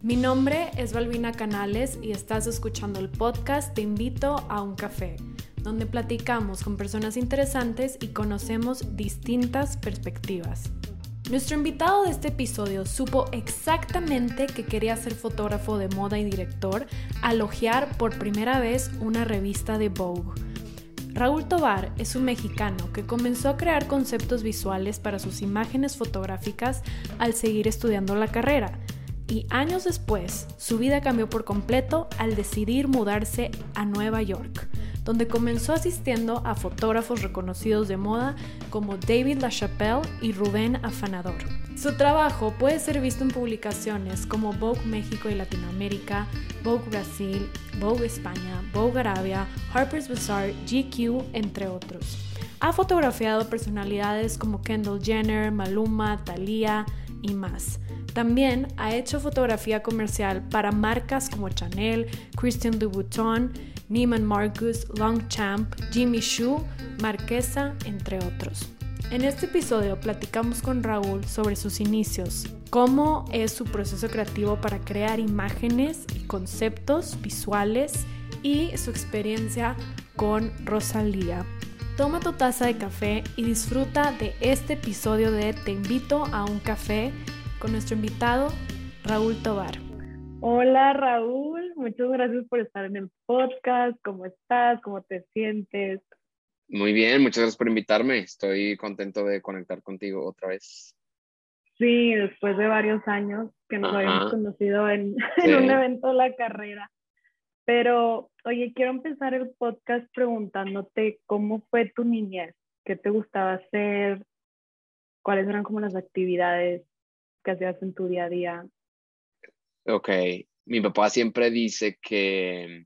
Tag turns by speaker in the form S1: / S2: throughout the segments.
S1: Mi nombre es Balbina Canales y estás escuchando el podcast Te invito a un café, donde platicamos con personas interesantes y conocemos distintas perspectivas. Nuestro invitado de este episodio supo exactamente que quería ser fotógrafo de moda y director al hojear por primera vez una revista de Vogue. Raúl Tobar es un mexicano que comenzó a crear conceptos visuales para sus imágenes fotográficas al seguir estudiando la carrera y años después su vida cambió por completo al decidir mudarse a Nueva York, donde comenzó asistiendo a fotógrafos reconocidos de moda como David LaChapelle y Rubén Afanador. Su trabajo puede ser visto en publicaciones como Vogue México y Latinoamérica, Vogue Brasil, Vogue España, Vogue Arabia, Harper's Bazaar, GQ, entre otros. Ha fotografiado personalidades como Kendall Jenner, Maluma, Thalía y más. También ha hecho fotografía comercial para marcas como Chanel, Christian Louboutin, Neiman Marcus, Longchamp, Jimmy Choo, Marquesa, entre otros. En este episodio platicamos con Raúl sobre sus inicios, cómo es su proceso creativo para crear imágenes y conceptos visuales y su experiencia con Rosalía. Toma tu taza de café y disfruta de este episodio de Te invito a un café con nuestro invitado Raúl Tobar.
S2: Hola Raúl, muchas gracias por estar en el podcast. ¿Cómo estás? ¿Cómo te sientes?
S3: Muy bien, muchas gracias por invitarme. Estoy contento de conectar contigo otra vez.
S2: Sí, después de varios años que nos habíamos conocido en, en un evento de la carrera. Pero, oye, quiero empezar el podcast preguntándote cómo fue tu niñez, qué te gustaba hacer, cuáles eran como las actividades que hacías en tu día a día?
S3: Ok, mi papá siempre dice que,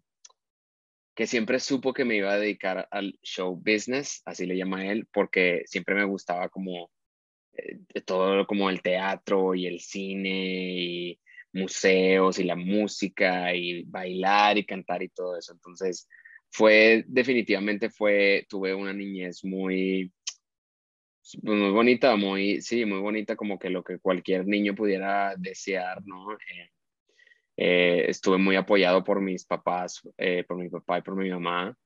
S3: que siempre supo que me iba a dedicar al show business, así le llama él, porque siempre me gustaba como eh, todo como el teatro y el cine y museos y la música y bailar y cantar y todo eso. Entonces, fue definitivamente fue, tuve una niñez muy, muy bonita, muy, sí, muy bonita, como que lo que cualquier niño pudiera desear, ¿no? Eh, eh, estuve muy apoyado por mis papás, eh, por mi papá y por mi mamá,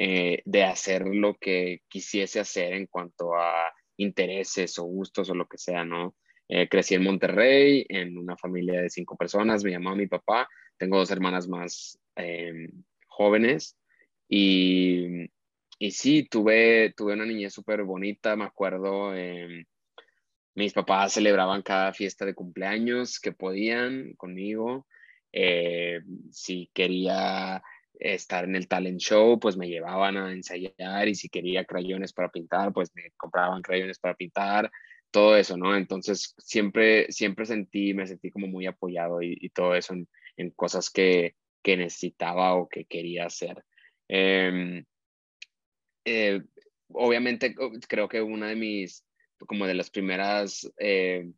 S3: de hacer lo que quisiese hacer en cuanto a intereses o gustos o lo que sea, ¿no? crecí en Monterrey, en una familia de cinco personas, mi mamá, mi papá, tengo dos hermanas más jóvenes y y sí, tuve, tuve una niñez súper bonita, me acuerdo, em, mis papás celebraban cada fiesta de cumpleaños que podían conmigo. Eh, si quería estar en el talent show, pues me llevaban a ensayar y si quería crayones para pintar, pues me compraban crayones para pintar, todo eso, ¿no? Entonces siempre, siempre sentí, me sentí como muy apoyado y, todo eso en, cosas que, necesitaba o que quería hacer. Em, eh, obviamente creo que una de mis, como de las primeras eh,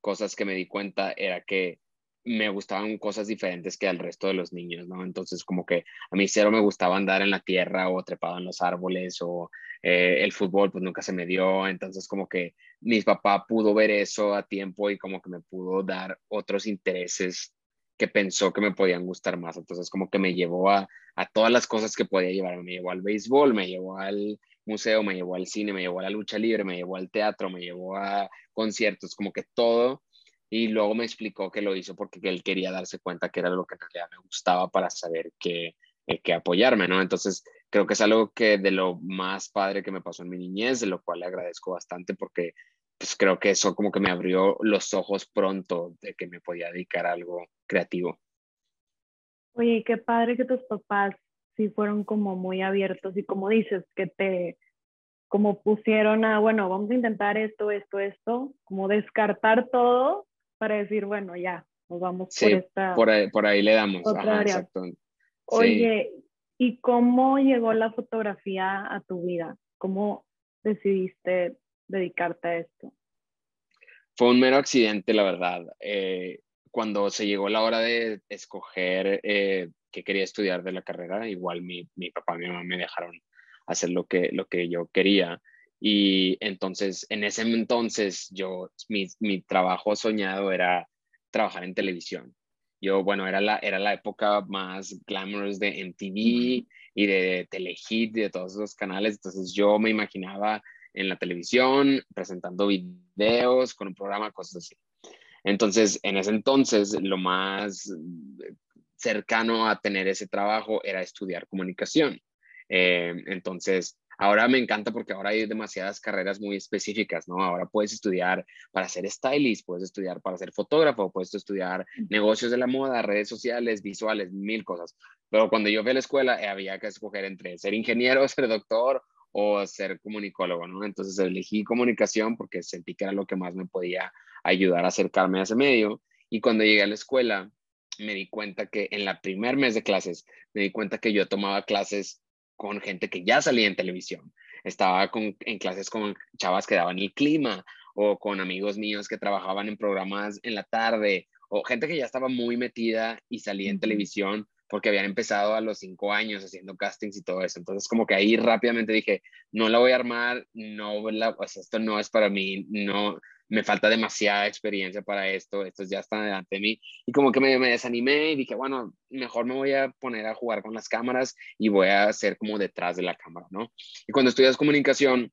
S3: cosas que me di cuenta era que me gustaban cosas diferentes que al resto de los niños, ¿no? Entonces, como que a mí cero me gustaba andar en la tierra o trepado en los árboles o eh, el fútbol, pues nunca se me dio. Entonces, como que mi papá pudo ver eso a tiempo y como que me pudo dar otros intereses que pensó que me podían gustar más. Entonces, como que me llevó a, a todas las cosas que podía llevar. Me llevó al béisbol, me llevó al museo, me llevó al cine, me llevó a la lucha libre, me llevó al teatro, me llevó a conciertos, como que todo y luego me explicó que lo hizo porque él quería darse cuenta que era lo que en realidad me gustaba para saber qué que apoyarme, ¿no? Entonces, creo que es algo que de lo más padre que me pasó en mi niñez, de lo cual le agradezco bastante porque pues creo que eso como que me abrió los ojos pronto de que me podía dedicar a algo creativo.
S2: Oye, qué padre que tus papás sí fueron como muy abiertos y como dices, que te como pusieron a, bueno, vamos a intentar esto, esto, esto, como descartar todo para decir, bueno, ya, nos vamos
S3: por esta... Por ahí, por ahí le damos. Ajá, exacto.
S2: Oye, ¿y cómo llegó la fotografía a tu vida? ¿Cómo decidiste dedicarte a esto?
S3: Fue un mero accidente, la verdad. Eh, cuando se llegó la hora de escoger eh, qué quería estudiar de la carrera, igual mi, mi papá y mi mamá me dejaron hacer lo que, lo que yo quería. Y entonces, en ese entonces, yo, mi, mi trabajo soñado era trabajar en televisión. Yo, bueno, era la, era la época más glamorous de MTV y de Telehit y de todos esos canales. Entonces, yo me imaginaba en la televisión presentando videos con un programa, cosas así. Entonces, en ese entonces, lo más cercano a tener ese trabajo era estudiar comunicación. Eh, entonces, Ahora me encanta porque ahora hay demasiadas carreras muy específicas, ¿no? Ahora puedes estudiar para ser stylist, puedes estudiar para ser fotógrafo, puedes estudiar negocios de la moda, redes sociales, visuales, mil cosas. Pero cuando yo fui a la escuela eh, había que escoger entre ser ingeniero, ser doctor o ser comunicólogo, ¿no? Entonces elegí comunicación porque sentí que era lo que más me podía ayudar a acercarme a ese medio. Y cuando llegué a la escuela, me di cuenta que en la primer mes de clases, me di cuenta que yo tomaba clases con gente que ya salía en televisión. Estaba con, en clases con chavas que daban el clima o con amigos míos que trabajaban en programas en la tarde o gente que ya estaba muy metida y salía en televisión porque habían empezado a los cinco años haciendo castings y todo eso. Entonces, como que ahí rápidamente dije, no la voy a armar, no, la, pues esto no es para mí, no, me falta demasiada experiencia para esto, esto ya está delante de mí. Y como que me, me, desanimé y dije, bueno, mejor me voy a poner a jugar con las cámaras y voy a hacer como detrás de la cámara, ¿no? Y cuando estudias comunicación,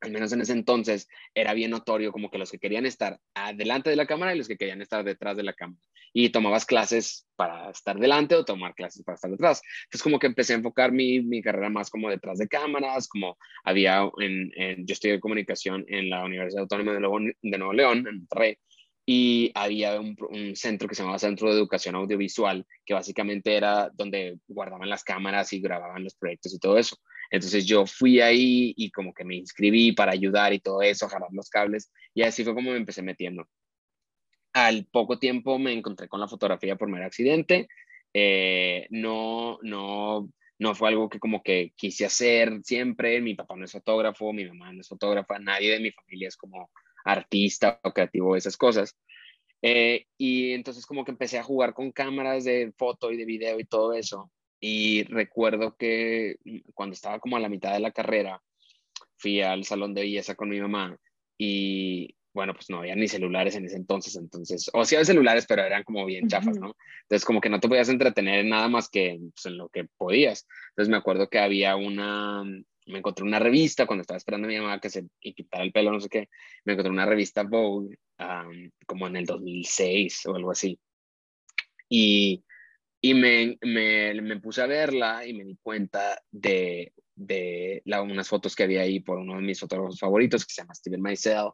S3: al menos en ese entonces, era bien notorio como que los que querían estar delante de la cámara y los que querían estar detrás de la cámara. Y tomabas clases para estar delante o tomar clases para estar detrás. Entonces como que empecé a enfocar mi, mi carrera más como detrás de cámaras, como había en, yo estudié comunicación en la Universidad Autónoma de Nuevo, León, en Monterrey, y había un, centro que se llamaba Centro de Educación Audiovisual, que básicamente era donde guardaban las cámaras y grababan los proyectos y todo eso. Entonces yo fui ahí y como que me inscribí para ayudar y todo eso, jalar los cables y así fue como me empecé metiendo. Al poco tiempo me encontré con la fotografía por mero accidente. Eh, no, no, no fue algo que como que quise hacer siempre. Mi papá no es fotógrafo, mi mamá no es fotógrafa, nadie de mi familia es como artista o creativo, esas cosas. Eh, y entonces como que empecé a jugar con cámaras de foto y de video y todo eso. Y recuerdo que cuando estaba como a la mitad de la carrera, fui al salón de belleza con mi mamá y bueno, pues no había ni celulares en ese entonces, entonces, o sí había celulares, pero eran como bien chafas, ¿no? Entonces como que no te podías entretener en nada más que pues, en lo que podías. Entonces me acuerdo que había una, me encontré una revista cuando estaba esperando a mi mamá que se quitara el pelo, no sé qué, me encontré una revista Vogue como en el 2006 o algo así. Y y me, me, me, puse a verla y me di cuenta de, de la, unas fotos que había ahí por uno de mis fotógrafos favoritos, que se llama Steven Meisel.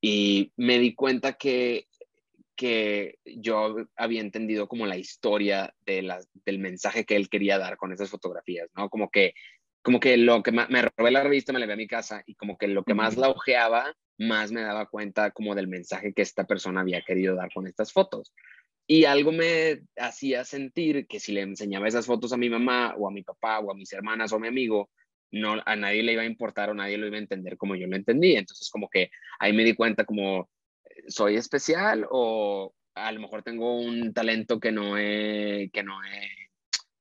S3: Y me di cuenta que, que yo había entendido como la historia de la, del mensaje que él quería dar con esas fotografías, ¿no? Como que, como que lo que más, me robé la revista, me la vi a mi casa y como que lo que más la ojeaba, más me daba cuenta como del mensaje que esta persona había querido dar con estas fotos. Y algo me hacía sentir que si le enseñaba esas fotos a mi mamá o a mi papá o a mis hermanas o a mi amigo, no, a nadie le iba a importar o nadie lo iba a entender como yo lo entendí. Entonces como que ahí me di cuenta como, ¿soy especial o a lo mejor tengo un talento que no he, que no he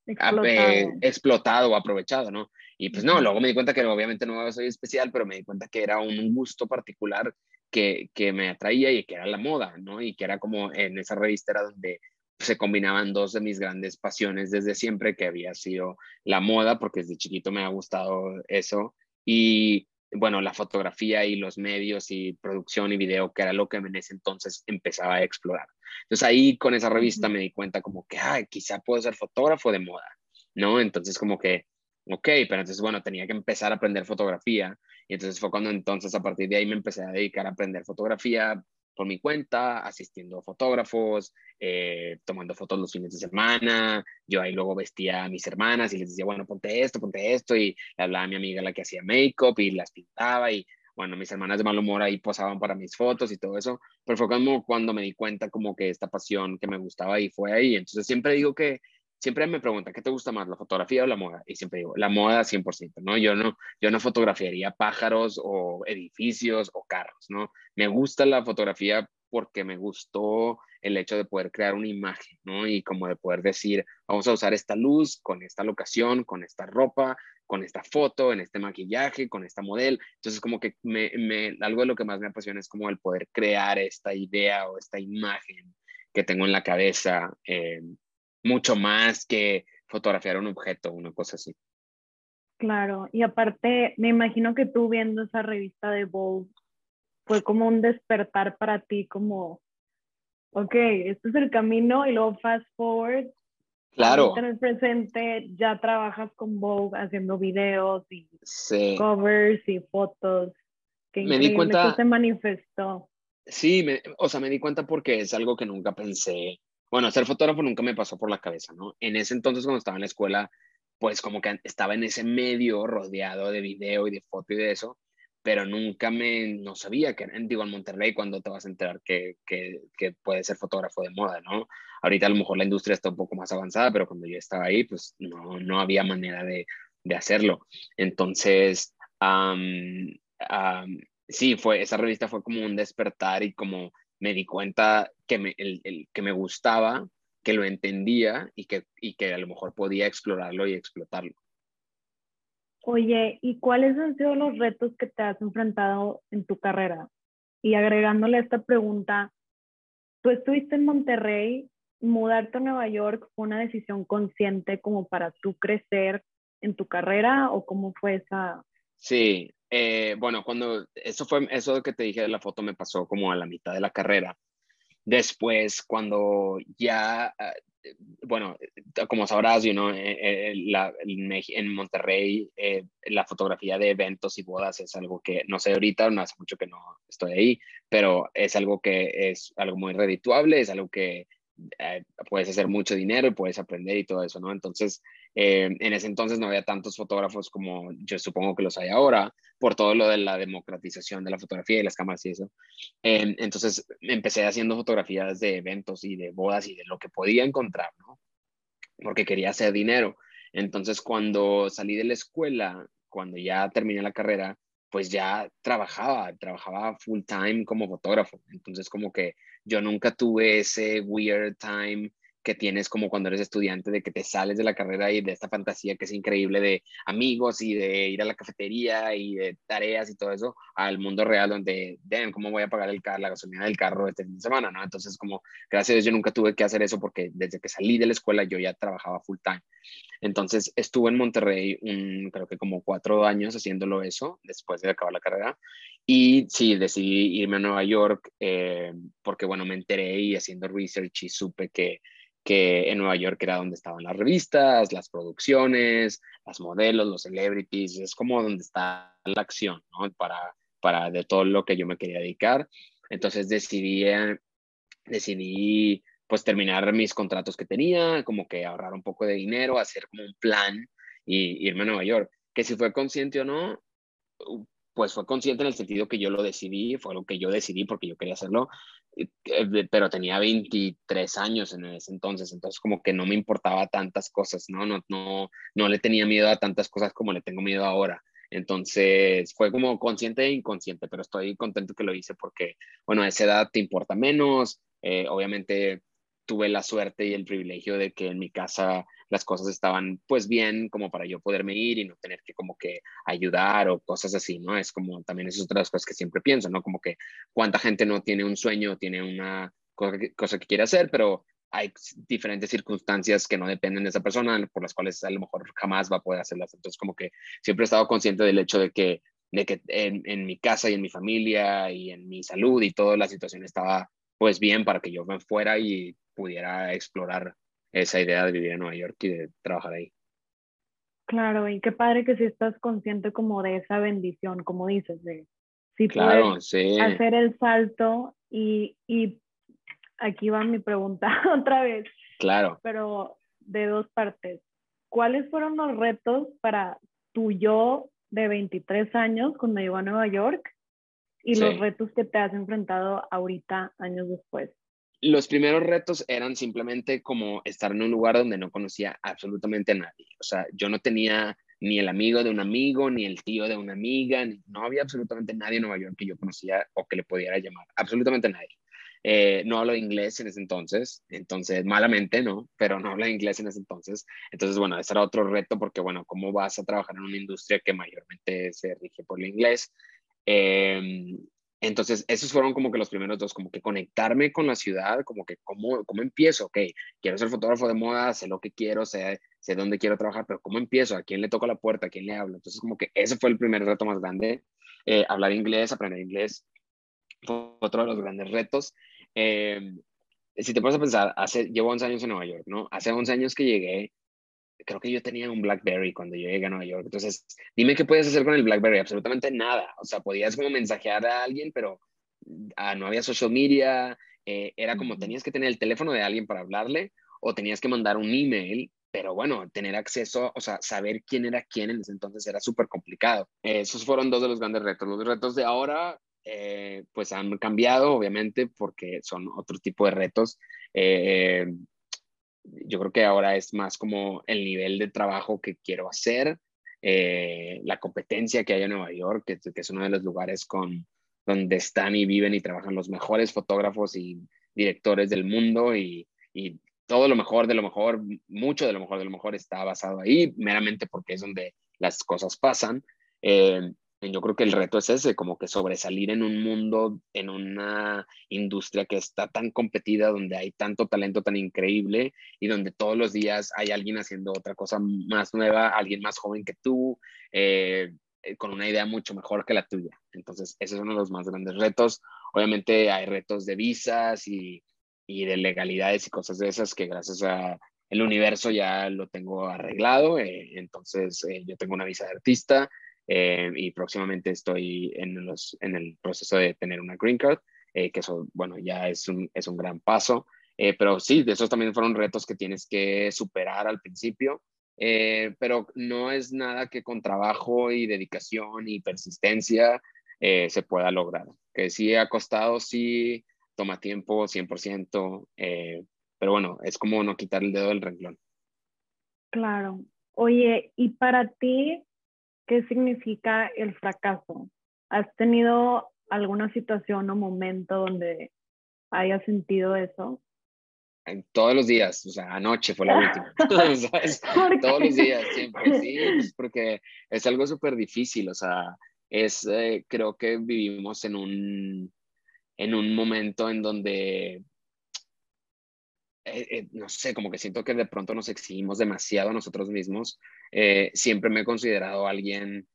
S3: explotado. explotado o aprovechado, ¿no? Y pues no, luego me di cuenta que obviamente no soy especial, pero me di cuenta que era un gusto particular que, que me atraía y que era la moda, ¿no? Y que era como en esa revista era donde se combinaban dos de mis grandes pasiones desde siempre, que había sido la moda, porque desde chiquito me ha gustado eso, y bueno, la fotografía y los medios y producción y video, que era lo que en ese entonces empezaba a explorar. Entonces ahí con esa revista me di cuenta como que, ay, quizá puedo ser fotógrafo de moda, ¿no? Entonces como que, ok, pero entonces, bueno, tenía que empezar a aprender fotografía. Y entonces fue cuando entonces a partir de ahí me empecé a dedicar a aprender fotografía, por mi cuenta, asistiendo a fotógrafos, eh, tomando fotos los fines de semana. Yo ahí luego vestía a mis hermanas y les decía, bueno, ponte esto, ponte esto. Y le hablaba a mi amiga la que hacía make-up y las pintaba. Y bueno, mis hermanas de mal humor ahí posaban para mis fotos y todo eso. Pero fue como cuando me di cuenta como que esta pasión que me gustaba y fue ahí. Entonces siempre digo que siempre me preguntan, ¿qué te gusta más, la fotografía o la moda? Y siempre digo, la moda 100%, ¿no? Yo no, yo no fotografiaría pájaros o edificios o carros, ¿no? Me gusta la fotografía porque me gustó el hecho de poder crear una imagen, ¿no? Y como de poder decir, vamos a usar esta luz con esta locación, con esta ropa, con esta foto, en este maquillaje, con esta modelo. Entonces, como que me, algo de lo que más me apasiona es como el poder crear esta idea o esta imagen que tengo en la cabeza. Eh, mucho más que fotografiar un objeto, una cosa así.
S2: Claro, y aparte, me imagino que tú viendo esa revista de Vogue fue como un despertar para ti, como, ok, este es el camino y luego fast forward.
S3: Claro.
S2: En el presente ya trabajas con Vogue haciendo videos y covers y fotos. que me di cuenta. Se manifestó.
S3: Sí, me, o sea, me di cuenta porque es algo que nunca pensé bueno, ser fotógrafo nunca me pasó por la cabeza, ¿no? En ese entonces, cuando estaba en la escuela, pues como que estaba en ese medio rodeado de video y de foto y de eso, pero nunca me, no sabía que, digo, en Monterrey, cuando te vas a enterar que, que, que puedes ser fotógrafo de moda, ¿no? Ahorita a lo mejor la industria está un poco más avanzada, pero cuando yo estaba ahí, pues no, no había manera de, de hacerlo. Entonces, sí, fue, esa revista fue como un despertar y como me di cuenta que me, el, que me gustaba, que lo entendía y que, y que a lo mejor podía explorarlo y explotarlo.
S2: Oye, ¿y cuáles han sido los retos que te has enfrentado en tu carrera? Y agregándole esta pregunta, tú estuviste en Monterrey, mudarte a Nueva York fue una decisión consciente como para tú crecer en tu carrera o cómo fue esa?
S3: Sí, eh, bueno, cuando eso fue, eso que te dije de la foto me pasó como a la mitad de la carrera. Después, cuando ya, ah, bueno, como sabrás, you know, eh, eh, la, en Monterrey la fotografía de eventos y bodas es algo que, no sé ahorita, no hace mucho que no estoy ahí, pero es algo que es algo muy redituable, es algo que puedes hacer mucho dinero y puedes aprender y todo eso, ¿no? Entonces, eh, en ese entonces no había tantos fotógrafos como yo supongo que los hay ahora, por todo lo de la democratización de la fotografía y las cámaras y eso. Eh, entonces empecé haciendo fotografías de eventos y de bodas y de lo que podía encontrar, ¿no? Porque quería hacer dinero. Entonces cuando salí de la escuela, cuando ya terminé la carrera, pues ya trabajaba, trabajaba full time como fotógrafo. Entonces como que yo nunca tuve ese weird time que tienes como cuando eres estudiante, de que te sales de la carrera y de esta fantasía que es increíble de amigos y de ir a la cafetería y de tareas y todo eso, al mundo real donde, damn, ¿cómo voy a pagar el la gasolina del carro este fin de semana? ¿no? Entonces, como, gracias a Dios, yo nunca tuve que hacer eso porque desde que salí de la escuela yo ya trabajaba full time. Entonces, estuve en Monterrey un, creo que como cuatro años haciéndolo eso, después de acabar la carrera. Y sí, decidí irme a Nueva York eh, porque, bueno, me enteré y haciendo research y supe que que en Nueva York era donde estaban las revistas, las producciones, las modelos, los celebrities, es como donde está la acción, ¿no? Para, para de todo lo que yo me quería dedicar. Entonces decidí, eh, decidí pues terminar mis contratos que tenía, como que ahorrar un poco de dinero, hacer como un plan y irme a Nueva York. Que si fue consciente o no, pues fue consciente en el sentido que yo lo decidí, fue lo que yo decidí porque yo quería hacerlo, eh, pero tenía 23 años en ese entonces, entonces como que no me importaba tantas cosas, ¿no? No, no, no le tenía miedo a tantas cosas como le tengo miedo ahora. Entonces fue como consciente e inconsciente, pero estoy contento que lo hice porque, bueno, a esa edad te importa menos, eh, obviamente tuve la suerte y el privilegio de que en mi casa las cosas estaban pues bien como para yo poderme ir y no tener que como que ayudar o cosas así, ¿no? Es como también esas otras cosas que siempre pienso, ¿no? Como que cuánta gente no tiene un sueño, tiene una cosa que, cosa que quiere hacer, pero hay diferentes circunstancias que no dependen de esa persona, por las cuales a lo mejor jamás va a poder hacerlas. Entonces, como que siempre he estado consciente del hecho de que, de que en, en mi casa y en mi familia y en mi salud y toda la situación estaba pues bien para que yo me fuera y pudiera explorar esa idea de vivir en Nueva York y de trabajar ahí.
S2: Claro, y qué padre que si estás consciente como de esa bendición, como dices, de si
S3: claro,
S2: puedes hacer el salto y, y aquí va mi pregunta otra vez.
S3: Claro.
S2: Pero de dos partes. ¿Cuáles fueron los retos para tu yo de 23 años cuando llegó a Nueva York y los retos que te has enfrentado ahorita, años después?
S3: los primeros retos eran simplemente como estar en un lugar donde no conocía absolutamente a nadie. O sea, yo no tenía ni el amigo de un amigo, ni el tío de una amiga, no había absolutamente nadie en Nueva York que yo conocía o que le pudiera llamar, absolutamente nadie. Eh, no hablo inglés en ese entonces, entonces malamente, ¿no? Pero no hablo inglés en ese entonces. Entonces, bueno, ese era otro reto porque, bueno, ¿cómo vas a trabajar en una industria que mayormente se rige por el inglés? Eh, entonces, esos fueron como que los primeros dos, como que conectarme con la ciudad, como que cómo, cómo empiezo, ok, quiero ser fotógrafo de moda, sé lo que quiero, sé, sé dónde quiero trabajar, pero cómo empiezo, a quién le toco la puerta, a quién le hablo. Entonces, como que ese fue el primer reto más grande, eh, hablar inglés, aprender inglés, fue otro de los grandes retos. Eh, si te pones a pensar, hace, llevo 11 años en Nueva York, ¿no? Hace 11 años que llegué, creo que yo tenía un BlackBerry cuando yo llegué a Nueva York. Entonces, dime qué puedes hacer con el BlackBerry. Absolutamente nada. O sea, podías como mensajear a alguien, pero ah, no había social media. Eh, era como tenías que tener el teléfono de alguien para hablarle o tenías que mandar un email. Pero bueno, tener acceso, o sea, saber quién era quién en ese entonces era súper complicado. esos fueron dos de los grandes retos. Los retos de ahora, eh, pues han cambiado, obviamente, porque son otro tipo de retos. Eh, yo creo que ahora es más como el nivel de trabajo que quiero hacer, eh, la competencia que hay en Nueva York, que, es uno de los lugares con, donde están y viven y trabajan los mejores fotógrafos y directores del mundo y, y, todo lo mejor de lo mejor, mucho de lo mejor de lo mejor está basado ahí, meramente porque es donde las cosas pasan. Eh, yo creo que el reto es ese, como que sobresalir en un mundo, en una industria que está tan competida, donde hay tanto talento tan increíble y donde todos los días hay alguien haciendo otra cosa más nueva, alguien más joven que tú, eh, eh, con una idea mucho mejor que la tuya. Entonces, ese es uno de los más grandes retos. Obviamente hay retos de visas y, y de legalidades y cosas de esas que gracias a el universo ya lo tengo arreglado. Eh, entonces, yo tengo una visa de artista eh, y próximamente estoy en, los, en el proceso de tener una green card, eh, que eso, bueno, ya es un, es un gran paso. Eh, pero sí, de esos también fueron retos que tienes que superar al principio, pero no es nada que con trabajo y dedicación y persistencia se pueda lograr. Que sí ha costado, sí toma tiempo, 100%, pero bueno, es como no quitar el dedo del renglón.
S2: Claro. Oye, ¿y para ti ¿Qué significa el fracaso? ¿Has tenido alguna situación o momento donde hayas sentido eso?
S3: Todos los días, o sea, anoche fue la última. Todos los días, siempre, sí, pues, porque es algo súper difícil, o sea, es, eh, creo que vivimos en un, en un momento en donde eh, eh, no sé, como que siento que de pronto nos exigimos demasiado a nosotros mismos. Eh, siempre me he considerado alguien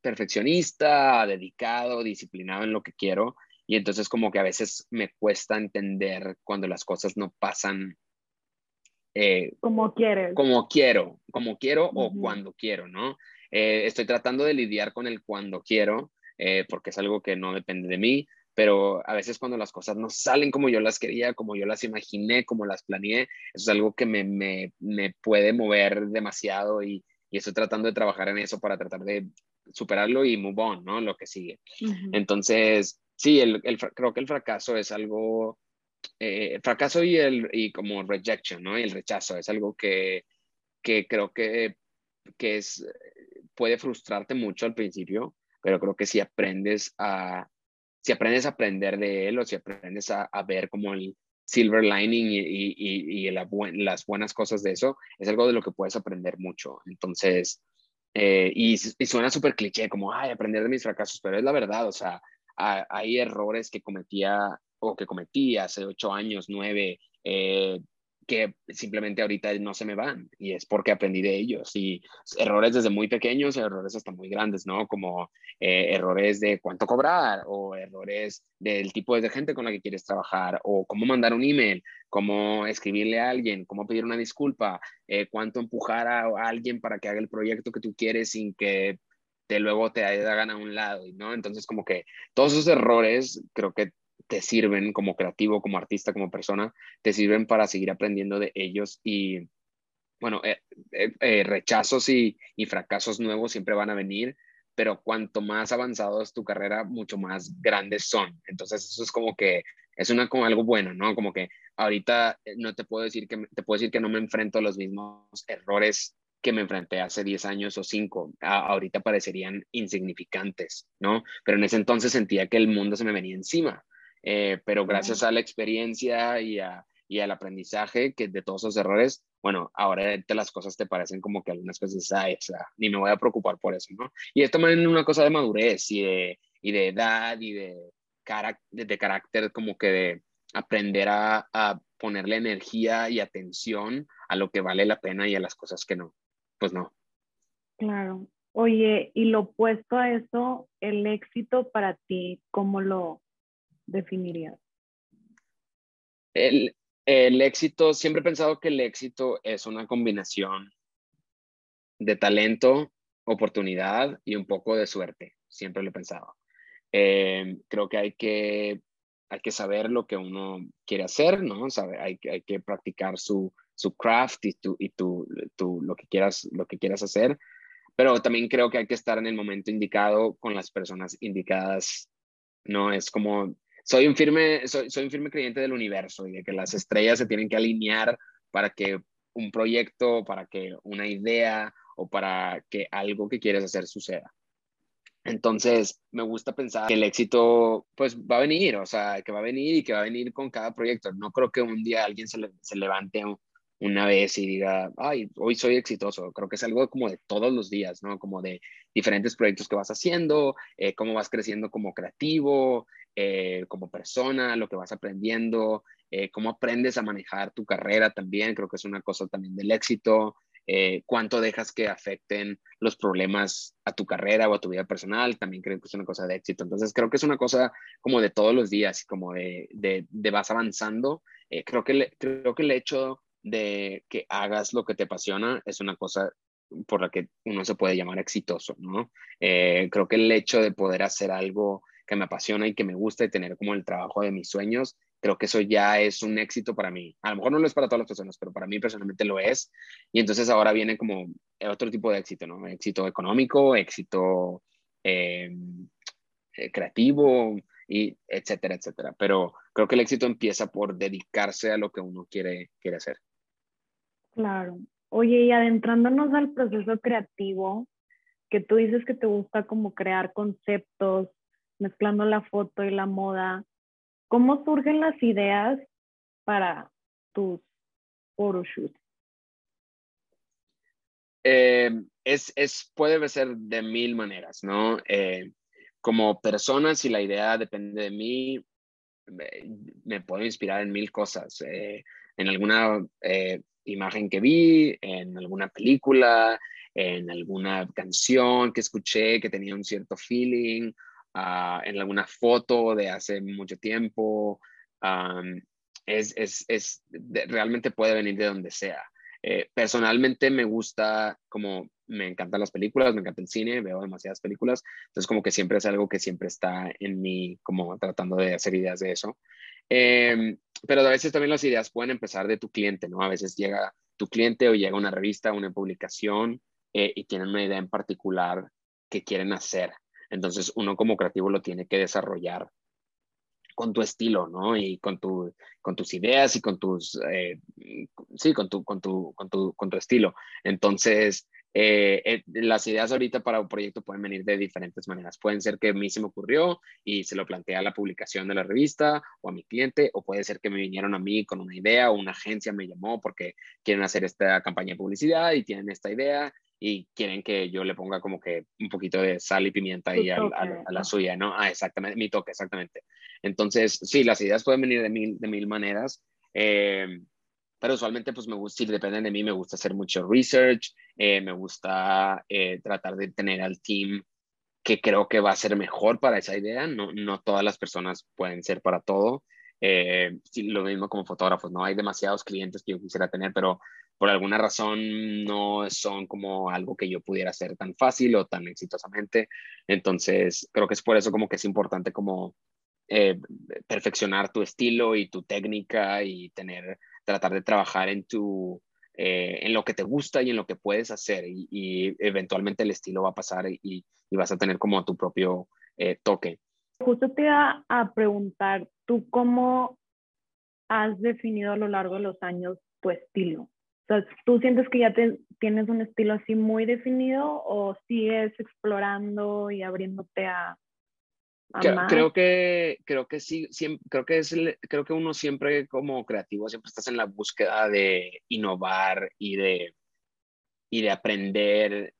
S3: perfeccionista, dedicado, disciplinado en lo que quiero. Y entonces como que a veces me cuesta entender cuando las cosas no pasan.
S2: como quieres.
S3: Como quiero, como quiero o cuando quiero, ¿no? estoy tratando de lidiar con el cuando quiero, porque es algo que no depende de mí pero a veces cuando las cosas no salen como yo las quería, como yo las imaginé, como las planeé, eso es algo que me, me, me puede mover demasiado y, y, estoy tratando de trabajar en eso para tratar de superarlo y move on, ¿no? Lo que sigue. Entonces, sí, el, creo que el fracaso es algo, eh, el fracaso y, el, y como rejection, ¿no? Y el rechazo es algo que, que creo que, que es, puede frustrarte mucho al principio, pero creo que si aprendes a, si aprendes a aprender de él o si aprendes a, a ver como el silver lining y, y, y las buenas cosas de eso, es algo de lo que puedes aprender mucho. Entonces, eh, y, suena súper cliché, como, ay, aprender de mis fracasos, pero es la verdad, o sea, hay errores que cometía o que cometí hace ocho años, nueve, eh, que simplemente ahorita no se me van y es porque aprendí de ellos y errores desde muy pequeños, errores hasta muy grandes, ¿no? Como eh, errores de cuánto cobrar o errores del tipo de gente con la que quieres trabajar o cómo mandar un email, cómo escribirle a alguien, cómo pedir una disculpa, eh, cuánto empujar a, alguien para que haga el proyecto que tú quieres sin que te luego te hagan a un lado, ¿no? Entonces como que todos esos errores creo que te sirven como creativo, como artista, como persona, te sirven para seguir aprendiendo de ellos y, bueno, eh, eh, eh, rechazos y, fracasos nuevos siempre van a venir, pero cuanto más avanzado es tu carrera, mucho más grandes son. Entonces, eso es como que es una como algo bueno, ¿no? Como que ahorita no te puedo decir que te puedo decir que no me enfrento a los mismos errores que me enfrenté hace 10 años o 5, ahorita parecerían insignificantes, ¿no? Pero en ese entonces sentía que el mundo se me venía encima. Eh, pero gracias a la experiencia y, a, y, al aprendizaje que de todos esos errores, bueno, ahora las cosas te parecen como que algunas cosas, ay, o sea, ni me voy a preocupar por eso, ¿no? Y esto también una cosa de madurez y de, y de edad y de, de, carácter, como que de aprender a, a ponerle energía y atención a lo que vale la pena y a las cosas que no, pues no.
S2: Claro. Oye, y lo opuesto a eso, el éxito para ti, ¿cómo lo, definirías?
S3: El, el éxito, siempre he pensado que el éxito es una combinación de talento, oportunidad y un poco de suerte. Siempre lo he pensado. Eh, creo que hay que hay que saber lo que uno quiere hacer, ¿no? Sabe, hay, hay que practicar su, su craft y, tu, y tu, tu, lo, que quieras, lo que quieras hacer, pero también creo que hay que estar en el momento indicado con las personas indicadas, ¿no? Es como soy un firme, soy, un firme creyente del universo y de que las estrellas se tienen que alinear para que un proyecto, para que una idea o para que algo que quieres hacer suceda. Entonces, me gusta pensar que el éxito, pues, va a venir, o sea, que va a venir y que va a venir con cada proyecto. No creo que un día alguien se, se levante una vez y diga, ay, hoy soy exitoso. Creo que es algo como de todos los días, ¿no? Como de diferentes proyectos que vas haciendo, eh, cómo vas creciendo como creativo, eh, como persona, lo que vas aprendiendo, eh, cómo aprendes a manejar tu carrera también, creo que es una cosa también del éxito, eh, cuánto dejas que afecten los problemas a tu carrera o a tu vida personal, también creo que es una cosa de éxito. Entonces creo que es una cosa como de todos los días, como de, de, de vas avanzando. creo, que creo que el hecho de que hagas lo que te apasiona es una cosa por la que uno se puede llamar exitoso, ¿no? creo que el hecho de poder hacer algo que me apasiona y que me gusta y tener como el trabajo de mis sueños, creo que eso ya es un éxito para mí. A lo mejor no lo es para todas las personas, pero para mí personalmente lo es. Y entonces ahora viene como otro tipo de éxito, ¿no? Éxito económico, éxito em, eh, creativo, y etcétera, etcétera. Pero creo que el éxito empieza por dedicarse a lo que uno quiere, quiere hacer.
S2: Claro. Oye, y adentrándonos al proceso creativo, que tú dices que te gusta como crear conceptos, mezclando la foto y la moda. ¿Cómo surgen las ideas para tus photoshoots?
S3: Eh, es, es, puede ser de mil maneras, ¿no? Eh, como persona, si la idea depende de mí, me, puedo inspirar en mil cosas. Eh, en alguna imagen que vi, en alguna película, en alguna canción que escuché que tenía un cierto feeling Ah, en alguna foto de hace mucho tiempo. es, es, es realmente puede venir de donde sea. Eh, personalmente me gusta, como me encantan las películas, me encanta el cine, veo demasiadas películas, entonces como que siempre es algo que siempre está en mí, como tratando de hacer ideas de eso. Em, pero a veces también las ideas pueden empezar de tu cliente, ¿no? A veces llega tu cliente o llega una revista, una publicación eh, y tienen una idea en particular que quieren hacer. Entonces uno como creativo lo tiene que desarrollar con tu estilo, ¿no? Y con, tu, con tus ideas y con tus, eh, sí, con tu, con, tu, con, tu, con tu estilo. Entonces, eh, eh, las ideas ahorita para un proyecto pueden venir de diferentes maneras. Pueden ser que a mí se me ocurrió y se lo plantea a la publicación de la revista o a mi cliente, o puede ser que me vinieron a mí con una idea o una agencia me llamó porque quieren hacer esta campaña de publicidad y tienen esta idea y quieren que yo le ponga como que un poquito de sal y pimienta ahí a, la suya, ¿no? Ah, exactamente, mi toque, exactamente. Entonces, sí, las ideas pueden venir de mil, de mil maneras, eh, pero usualmente, pues me gusta, si dependen de mí, me gusta hacer mucho research, eh, me gusta eh, tratar de tener al team que creo que va a ser mejor para esa idea, no, no todas las personas pueden ser para todo. Sí, lo mismo como fotógrafos, ¿no? Hay demasiados clientes que yo quisiera tener, pero por alguna razón no son como algo que yo pudiera hacer tan fácil o tan exitosamente. Entonces, creo que es por eso como que es importante como eh, perfeccionar tu estilo y tu técnica y tener, tratar de trabajar en tu, eh, en lo que te gusta y en lo que puedes hacer y, eventualmente el estilo va a pasar y, vas a tener como tu propio eh, toque.
S2: Justo te iba a preguntar, ¿tú cómo has definido a lo largo de los años tu estilo? ¿tú sientes que ya tienes un estilo así muy definido o sigues explorando y abriéndote a,
S3: Creo que, creo que sí, siempre, creo que es, creo que uno siempre como creativo siempre estás en la búsqueda de innovar y de, y de aprender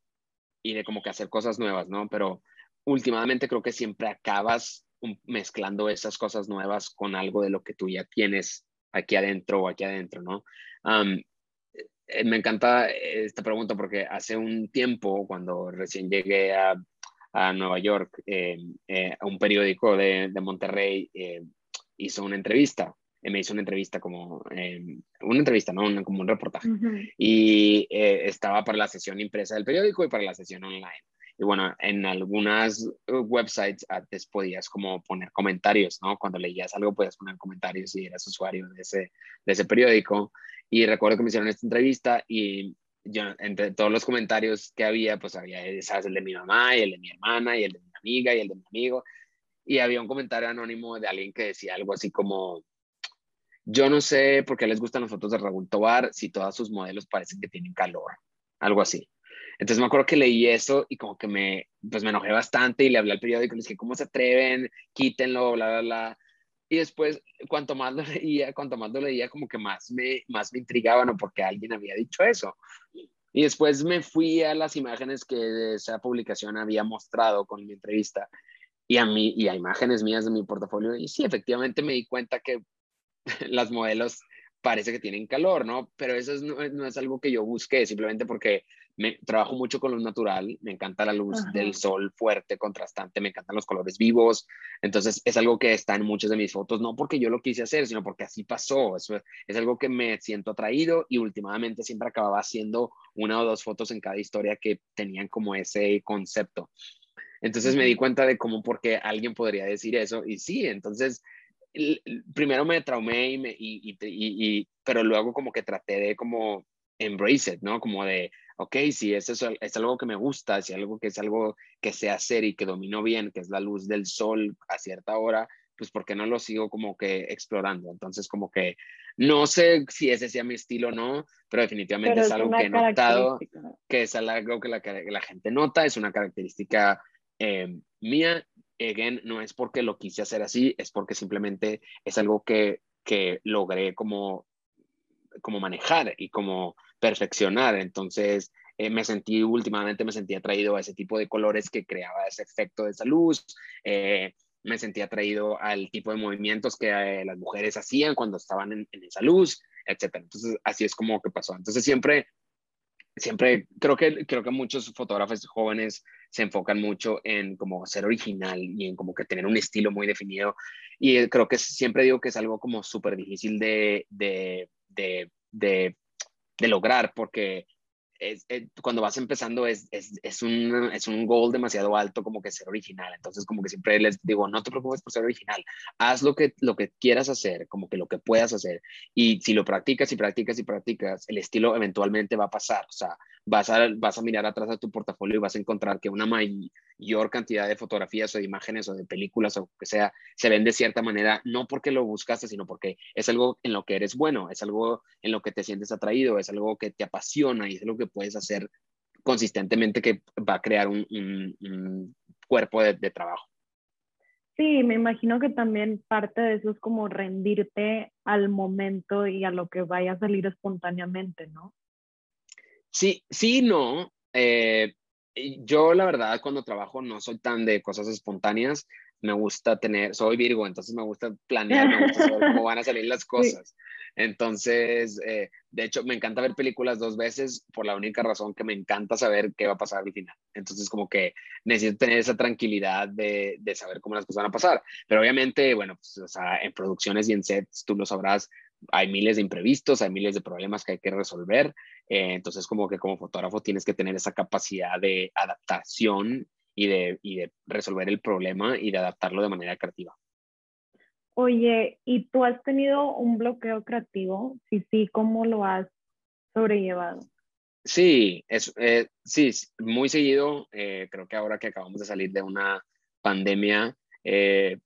S3: y de como que hacer cosas nuevas, ¿no? Pero últimamente creo que siempre acabas mezclando esas cosas nuevas con algo de lo que tú ya tienes aquí adentro o aquí adentro, ¿no? Eh, me encanta esta pregunta porque hace un tiempo, cuando recién llegué a, a Nueva York, eh, eh, un periódico de, de Monterrey hizo una entrevista. me hizo una entrevista como, una entrevista, ¿no? como un reportaje. Y estaba para la sesión impresa del periódico y para la sesión online. Y bueno, en algunas websites antes podías como poner comentarios, ¿no? Cuando leías algo podías poner comentarios si eras usuario de ese, de ese periódico. Y recuerdo que me hicieron esta entrevista y yo, entre todos los comentarios que había, pues había, ¿sabes? El de mi mamá y el de mi hermana y el de mi amiga y el de mi amigo. Y había un comentario anónimo de alguien que decía algo así como, yo no sé por qué les gustan las fotos de Raúl Tobar si todos sus modelos parecen que tienen calor. Algo así. Entonces me acuerdo que leí eso y como que me, pues me enojé bastante y le hablé al periódico y le dije, ¿cómo se atreven? Quítenlo, bla, bla, bla. Y después, cuanto más lo leía, cuanto más lo leía, como que más me, más me intrigaba, ¿no? Porque alguien había dicho eso. Y después me fui a las imágenes que esa publicación había mostrado con mi entrevista y a mí, y a imágenes mías de mi portafolio. Y sí, efectivamente me di cuenta que las modelos parece que tienen calor, ¿no? Pero eso no, no, es algo que yo busqué, simplemente porque me trabajo mucho con luz natural, me encanta la luz del sol fuerte, contrastante, me encantan los colores vivos, entonces es algo que está en muchas de mis fotos, no porque yo lo quise hacer, sino porque así pasó, Eso es algo que me siento atraído y últimamente siempre acababa haciendo una o dos fotos en cada historia que tenían como ese concepto. Entonces me di cuenta de cómo, porque alguien podría decir eso, y sí, entonces primero me traumé y, me, y, y, pero luego como que traté de como embrace it, ¿no? Como de, ok, si es, eso, es algo que me gusta, si algo que es algo que sé hacer y que domino bien, que es la luz del sol a cierta hora, pues ¿por qué no lo sigo como que explorando? Entonces como que no sé si ese sea mi estilo o no, pero definitivamente es, algo que he notado, que es algo que la, la gente nota, es una característica eh, mía. Again, no es porque lo quise hacer así, es porque simplemente es algo que, que logré como, como manejar y como perfeccionar. Entonces, eh, me sentí últimamente, me sentí atraído a ese tipo de colores que creaba ese efecto de esa luz. Eh, me sentí atraído al tipo de movimientos que eh, las mujeres hacían cuando estaban en, esa luz, etc. Entonces, así es como que pasó. Entonces, siempre, siempre creo que, creo que muchos fotógrafos jóvenes se enfocan mucho en como ser original y en como que tener un estilo muy definido. Y creo que siempre digo que es algo como súper difícil de, de, de, de de lograr, porque eh, cuando vas empezando es, es, es, un, es un goal demasiado alto como que ser original. Entonces como que siempre les digo, no te preocupes por ser original, haz lo que, lo que quieras hacer, como que lo que puedas hacer. Y si lo practicas y practicas y practicas, el estilo eventualmente va a pasar. O sea, vas a, vas a mirar atrás de tu portafolio y vas a encontrar que una mayor cantidad de fotografías o de imágenes o de películas o que sea, se ven de cierta manera, no porque lo buscaste, sino porque es algo en lo que eres bueno, es algo en lo que te sientes atraído, es algo que te apasiona y es algo que puedes hacer consistentemente que va a crear un, un, cuerpo de, de trabajo.
S2: Sí, me imagino que también parte de eso es como rendirte al momento y a lo que vaya a salir espontáneamente, ¿no?
S3: Sí, sí, no. Eh, yo la verdad cuando trabajo no soy tan de cosas espontáneas. Me gusta tener, soy Virgo, entonces me gusta planear, me gusta saber cómo van a salir las cosas. Entonces, eh, de hecho, me encanta ver películas dos veces por la única razón que me encanta saber qué va a pasar al final. Entonces, como que necesito tener esa tranquilidad de, de saber cómo las cosas van a pasar. Pero obviamente, bueno, pues, o sea, en producciones y en sets, tú lo sabrás, hay miles de imprevistos, hay miles de problemas que hay que resolver. Eh, entonces, como que como fotógrafo tienes que tener esa capacidad de adaptación y de, y de resolver el problema y de adaptarlo de manera creativa.
S2: Oye, ¿y tú has tenido un bloqueo creativo? Sí, sí, ¿cómo lo has sobrellevado?
S3: Sí, es, eh, sí, muy seguido. Eh, creo que ahora que acabamos de salir de una pandemia, eh,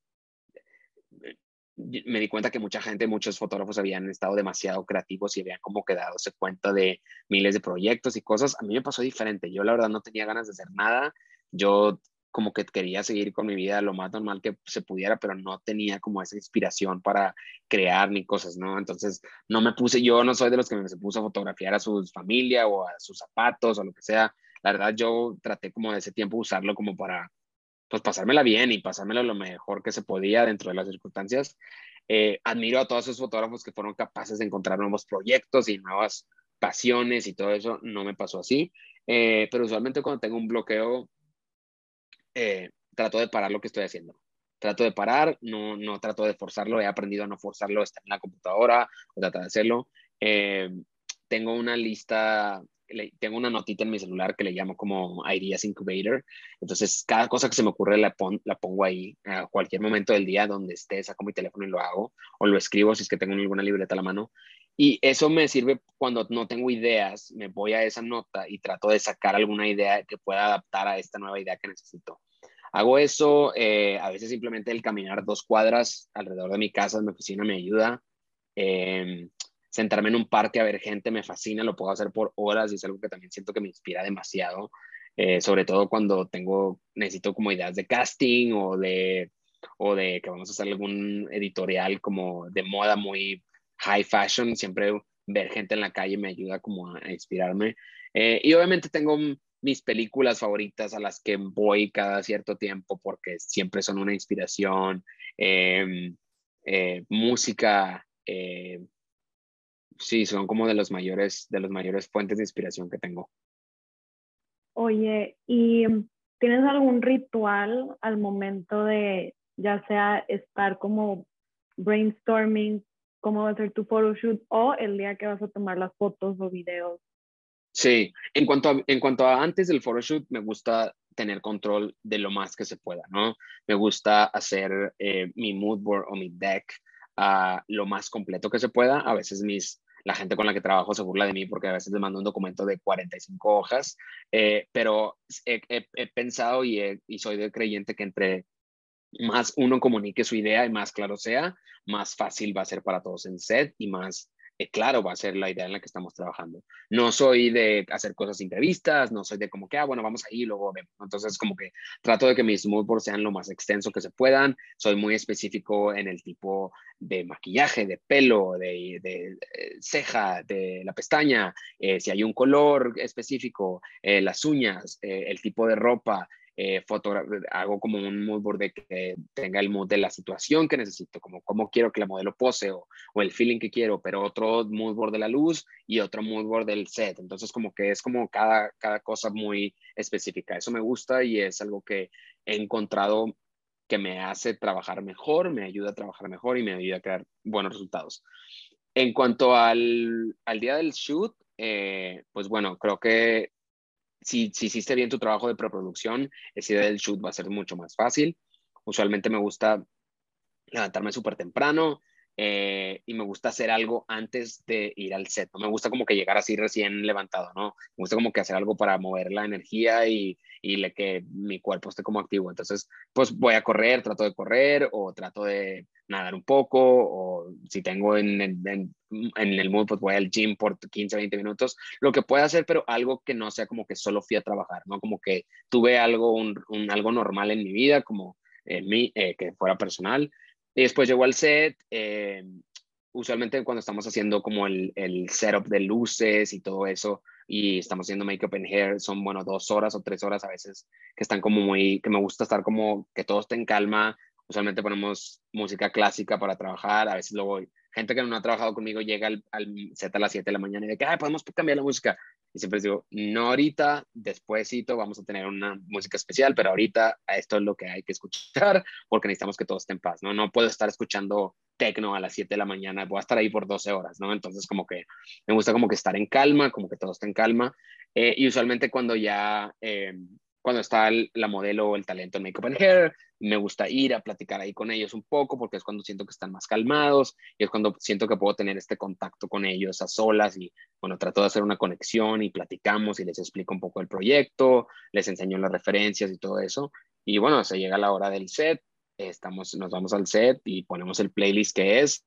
S3: me di cuenta que mucha gente, muchos fotógrafos habían estado demasiado creativos y habían como quedado cuenta de miles de proyectos y cosas. A mí me pasó diferente. Yo la verdad no tenía ganas de hacer nada. Yo como que quería seguir con mi vida lo más normal que se pudiera, pero no tenía como esa inspiración para crear ni cosas, ¿no? Entonces no me puse, yo no soy de los que me se puso a fotografiar a su familia o a sus zapatos o lo que sea. La verdad yo traté como de ese tiempo usarlo como para pues pasármela bien y pasármela lo mejor que se podía dentro de las circunstancias. Eh, admiro a todos esos fotógrafos que fueron capaces de encontrar nuevos proyectos y nuevas pasiones y todo eso. No me pasó así, eh, pero usualmente cuando tengo un bloqueo, eh, trato de parar lo que estoy haciendo. Trato de parar, no, no trato de forzarlo, he aprendido a no forzarlo, estar en la computadora o tratar de hacerlo. tengo una lista tengo una notita en mi celular que le llamo como Ideas Incubator. Entonces, cada cosa que se me ocurre la, la pongo ahí a cualquier momento del día donde esté, saco mi teléfono y lo hago, o lo escribo si es que tengo alguna libreta a la mano. Y eso me sirve cuando no tengo ideas, me voy a esa nota y trato de sacar alguna idea que pueda adaptar a esta nueva idea que necesito. Hago eso, eh, a veces simplemente el caminar dos cuadras alrededor de mi casa, de mi oficina, me ayuda. Eh, sentarme en un parque a ver gente me fascina, lo puedo hacer por horas y es algo que también siento que me inspira demasiado, eh, sobre todo cuando tengo, necesito como ideas de casting o de, o de que vamos a hacer algún editorial como de moda muy high fashion, siempre ver gente en la calle me ayuda como a, inspirarme. Eh, y obviamente tengo mis películas favoritas a las que voy cada cierto tiempo porque siempre son una inspiración, em, eh, música, sí, son como de los mayores, de los mayores fuentes de inspiración que tengo.
S2: Oye, ¿y tienes algún ritual al momento de ya sea estar como brainstorming cómo va a ser tu photoshoot o el día que vas a tomar las fotos o videos?
S3: Sí, en cuanto a, en cuanto a antes del photoshoot, me gusta tener control de lo más que se pueda, ¿no? Me gusta hacer eh, mi mood board o mi deck a lo más completo que se pueda. A veces mis la gente con la que trabajo se burla de mí porque a veces le mando un documento de 45 hojas, eh, pero he, pensado y, y soy de creyente que entre más uno comunique su idea y más claro sea, más fácil va a ser para todos en set y más eh, claro va a ser la idea en la que estamos trabajando. No soy de hacer cosas imprevistas, no soy de como que, ah, bueno, vamos ahí y luego vemos. Entonces, como que trato de que mis moodboards sean lo más extenso que se puedan. Soy muy específico en el tipo de maquillaje, de pelo, de, eh, ceja, de la pestaña, eh, si hay un color específico, las uñas, el tipo de ropa, eh, hago como un mood board de que tenga el mood de la situación que necesito, como cómo quiero que la modelo pose o, o, el feeling que quiero, pero otro mood board de la luz y otro mood board del set. Entonces como que es como cada, cada cosa muy específica. Eso me gusta y es algo que he encontrado que me hace trabajar mejor, me ayuda a trabajar mejor y me ayuda a crear buenos resultados. En cuanto al, al día del shoot, eh, pues bueno, creo que si, si hiciste bien tu trabajo de preproducción, ese día del shoot va a ser mucho más fácil. Usualmente me gusta levantarme súper temprano, eh, y me gusta hacer algo antes de ir al set. No me gusta como que llegar así recién levantado, ¿no? Me gusta como que hacer algo para mover la energía y, y le, que mi cuerpo esté como activo. Entonces, pues voy a correr, trato de correr o trato de nadar un poco o si tengo en, en, en, el mood, pues voy al gym por 15, 20 minutos, lo que pueda hacer, pero algo que no sea como que solo fui a trabajar, ¿no? Como que tuve algo, un, un algo normal en mi vida, como en mí, eh, que fuera personal y después llegó al set. Eh, usualmente cuando estamos haciendo como el, el, setup de luces y todo eso, y estamos haciendo makeup and hair, son, bueno, dos horas o tres horas a veces, que están como muy, que me gusta estar como, que todo esté en calma. Usualmente ponemos música clásica para trabajar, a veces luego gente que no ha trabajado conmigo llega al, al set a las 7 de la mañana y de que, Ay, podemos cambiar la música. Y siempre les digo, no ahorita, despuésito vamos a tener una música especial, pero ahorita esto es lo que hay que escuchar porque necesitamos que todo esté en paz, ¿no? No puedo estar escuchando tecno a las 7 de la mañana, voy a estar ahí por 12 horas, ¿no? Entonces como que me gusta como que estar en calma, como que todo esté en calma. Eh, y usualmente cuando ya eh, cuando está la modelo o el talento en Makeup and Hair, me gusta ir a platicar ahí con ellos un poco porque es cuando siento que están más calmados y es cuando siento que puedo tener este contacto con ellos a solas y bueno, trato de hacer una conexión y platicamos y les explico un poco el proyecto, les enseño las referencias y todo eso. Y bueno, se llega la hora del set, estamos, nos vamos al set y ponemos el playlist que es.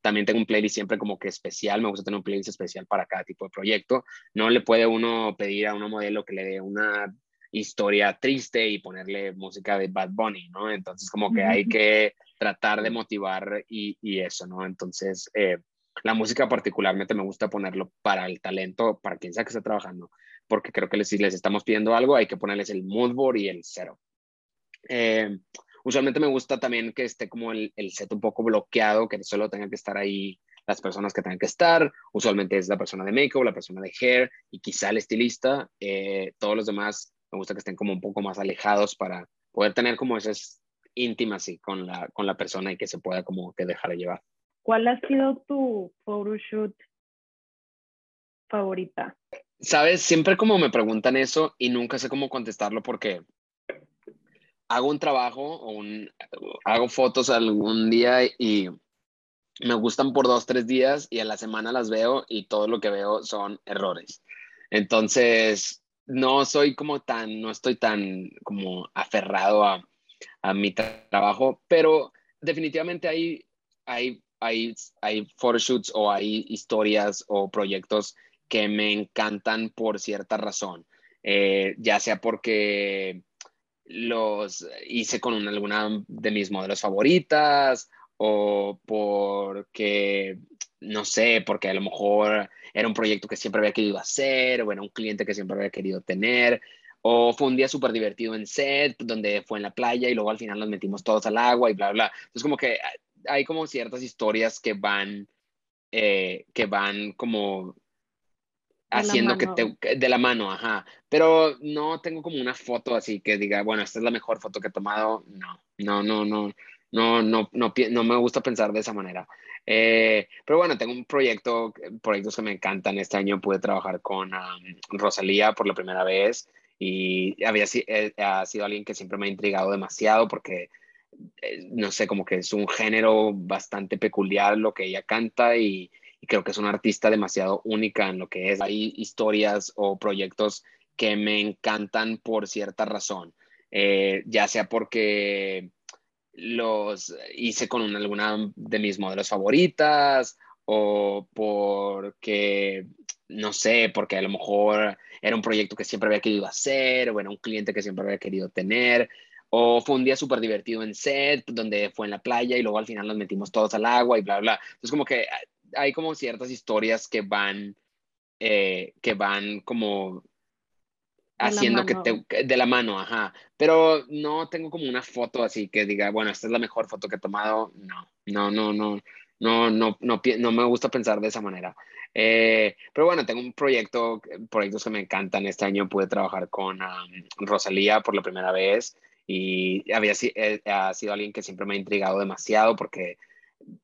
S3: También tengo un playlist siempre como que especial, me gusta tener un playlist especial para cada tipo de proyecto. No le puede uno pedir a una modelo que le dé una historia triste y ponerle música de Bad Bunny, ¿no? Entonces como que hay que tratar de motivar y, y eso, ¿no? Entonces eh, la música particularmente me gusta ponerlo para el talento, para quien sea que esté trabajando, porque creo que si les estamos pidiendo algo hay que ponerles el mood board y el cero. Eh, usualmente me gusta también que esté como el, el set un poco bloqueado, que solo tenga que estar ahí las personas que tengan que estar. Usualmente es la persona de makeup, la persona de hair y quizá el estilista. Eh, todos los demás me gusta que estén como un poco más alejados para poder tener como esas intimacy con la, con la persona y que se pueda como que dejar llevar.
S2: ¿Cuál ha sido tu photoshoot favorita?
S3: Sabes, siempre como me preguntan eso y nunca sé cómo contestarlo porque hago un trabajo o un, hago fotos algún día y me gustan por dos, tres días y a la semana las veo y todo lo que veo son errores. Entonces, no soy como tan, no estoy tan como aferrado a, a mi trabajo, pero definitivamente hay, hay, hay, hay photoshoots o hay historias o proyectos que me encantan por cierta razón, eh, ya sea porque los hice con alguna de mis modelos favoritas o porque, no sé, porque a lo mejor era un proyecto que siempre había querido hacer, o era un cliente que siempre había querido tener, o fue un día súper divertido en set, donde fue en la playa y luego al final nos metimos todos al agua y bla, bla. Entonces como que hay como ciertas historias que van, eh, que van como haciendo que te de la mano, ajá. Pero no tengo como una foto así que diga, bueno, esta es la mejor foto que he tomado. No, no, no, no, no, no, no, no me gusta pensar de esa manera. Eh, pero bueno, tengo un proyecto, proyectos que me encantan. Este año pude trabajar con Rosalía por la primera vez y había eh, ha sido alguien que siempre me ha intrigado demasiado porque, eh, no sé, como que es un género bastante peculiar lo que ella canta y, creo que es una artista demasiado única en lo que es. Hay historias o proyectos que me encantan por cierta razón, ya sea porque los hice con alguna de mis modelos favoritas o porque, no sé, porque a lo mejor era un proyecto que siempre había querido hacer o era un cliente que siempre había querido tener o fue un día súper divertido en set donde fue en la playa y luego al final nos metimos todos al agua y bla, bla. Entonces como que hay como ciertas historias que van, eh, que van como haciendo que te de la mano, ajá. Pero no tengo como una foto así que diga, bueno, esta es la mejor foto que he tomado. No, no, no, no, no, no, no, no me gusta pensar de esa manera. Eh, pero bueno, tengo un proyecto, proyectos que me encantan. Este año pude trabajar con Rosalía por la primera vez y había eh, ha sido alguien que siempre me ha intrigado demasiado porque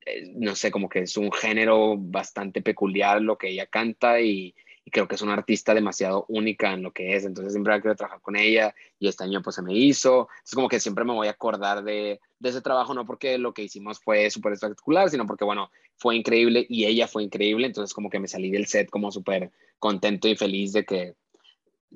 S3: eh, no sé, como que es un género bastante peculiar lo que ella canta y, y creo que es una artista demasiado única en lo que es, entonces siempre quiero trabajar con ella y este año pues se me hizo, es como que siempre me voy a acordar de, de ese trabajo, no porque lo que hicimos fue súper espectacular, sino porque bueno, fue increíble y ella fue increíble, entonces como que me salí del set como súper contento y feliz de que,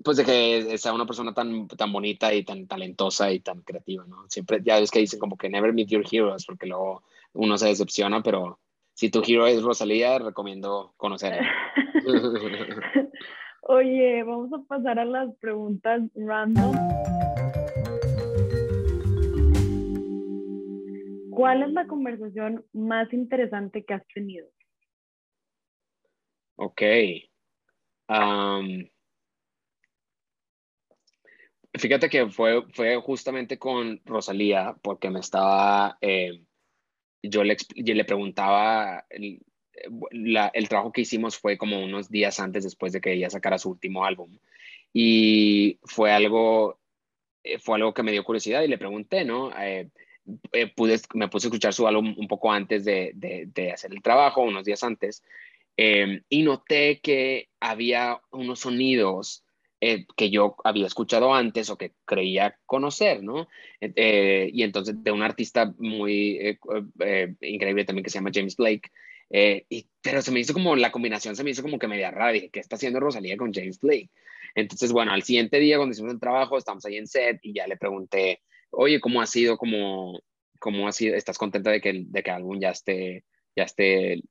S3: pues de que sea una persona tan, tan bonita y tan talentosa y tan creativa, ¿no? Siempre, ya ves que dicen como que never meet your heroes, porque luego uno se decepciona, pero si tu hero es Rosalía, recomiendo conocerla.
S2: Oye, vamos a pasar a las preguntas random. ¿Cuál es la conversación más interesante que has tenido?
S3: Ok. fíjate que fue, fue justamente con Rosalía, porque me estaba, eh, yo, le, yo le preguntaba, el trabajo que hicimos fue como unos días antes, después de que ella sacara su último álbum. Y fue algo, eh, fue algo que me dio curiosidad y le pregunté, ¿no? Eh, eh, pude, me puse a escuchar su álbum un poco antes de, de, hacer el trabajo, unos días antes, y noté que había unos sonidos que yo había escuchado antes o que creía conocer, ¿no? y entonces de un artista muy increíble también que se llama James Blake, eh, y, pero se me hizo como, la combinación se me hizo como que media rara. Dije, ¿qué está haciendo Rosalía con James Blake? Entonces, bueno, al siguiente día, cuando hicimos el trabajo, estamos ahí en set y ya le pregunté, oye, ¿cómo ha sido? ¿Cómo, cómo ha sido? ¿Estás contenta de que, de que el álbum ya esté, ya esté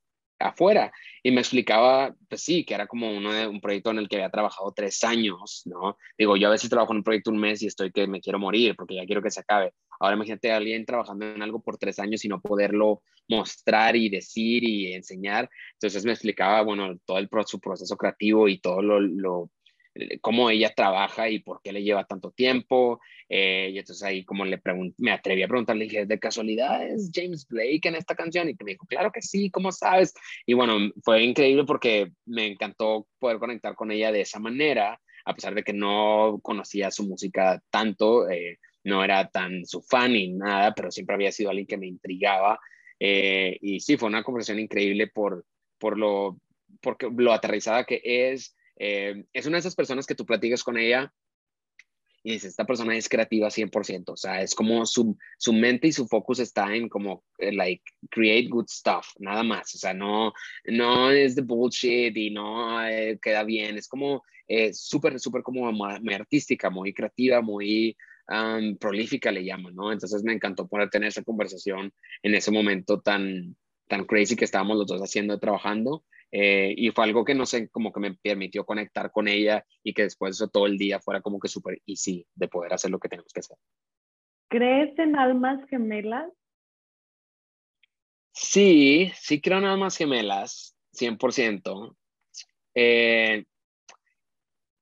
S3: afuera. Y me explicaba, pues sí, que era como uno de, un proyecto en el que había trabajado tres años, ¿no? Digo, yo a veces trabajo en un proyecto un mes y estoy que me quiero morir porque ya quiero que se acabe. Ahora imagínate a alguien trabajando en algo por tres años y no poderlo mostrar y decir y enseñar. Entonces me explicaba, bueno, todo el, su proceso creativo y todo lo, lo eh, cómo ella trabaja y por qué le lleva tanto tiempo. Eh, y entonces ahí como le me atreví a preguntarle, dije, ¿de casualidad es James Blake en esta canción? Y me dijo, claro que sí, ¿cómo sabes? Y bueno, fue increíble porque me encantó poder conectar con ella de esa manera, a pesar de que no conocía su música tanto, eh, no era tan su fan ni nada, pero siempre había sido alguien que me intrigaba. y sí, fue una conversación increíble por, por lo, porque lo aterrizada que es, eh, es una de esas personas que tú platicas con ella y dices, esta persona es creativa 100%, o sea, es como su, su mente y su focus está en como, eh, like, create good stuff, nada más, o sea, no, no es de bullshit y no eh, queda bien, es como súper, súper como muy, artística, muy creativa, muy um, prolífica le llaman, ¿no? Entonces me encantó poder tener esa conversación en ese momento tan, tan crazy que estábamos los dos haciendo, trabajando, eh, y fue algo que no sé, como que me permitió conectar con ella y que después de eso todo el día fuera como que súper easy de poder hacer lo que tenemos que hacer.
S2: ¿Crees en almas gemelas?
S3: Sí, sí creo en almas gemelas, 100%. Eh,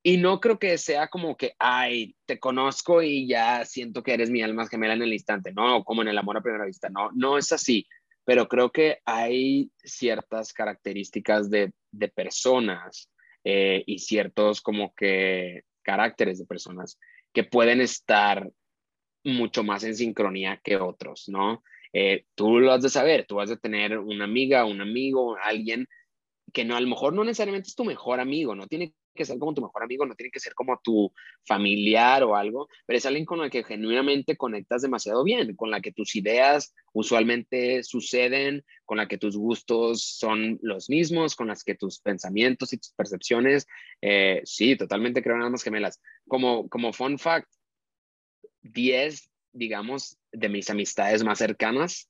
S3: y no creo que sea como que, ay, te conozco y ya siento que eres mi alma gemela en el instante, no, como en el amor a primera vista, no, no es así pero creo que hay ciertas características de, personas eh, y ciertos como que caracteres de personas que pueden estar mucho más en sincronía que otros, ¿no? Eh, tú lo has de saber, tú vas a tener una amiga, un amigo, alguien que no, a lo mejor no necesariamente es tu mejor amigo, no tiene que ser como tu mejor amigo, no tiene que ser como tu familiar o algo, pero es alguien con el que genuinamente conectas demasiado bien, con la que tus ideas usualmente suceden, con la que tus gustos son los mismos, con las que tus pensamientos y tus percepciones, eh, sí, totalmente creo en almas gemelas. Como, como fun fact, 10, digamos, de mis amistades más cercanas,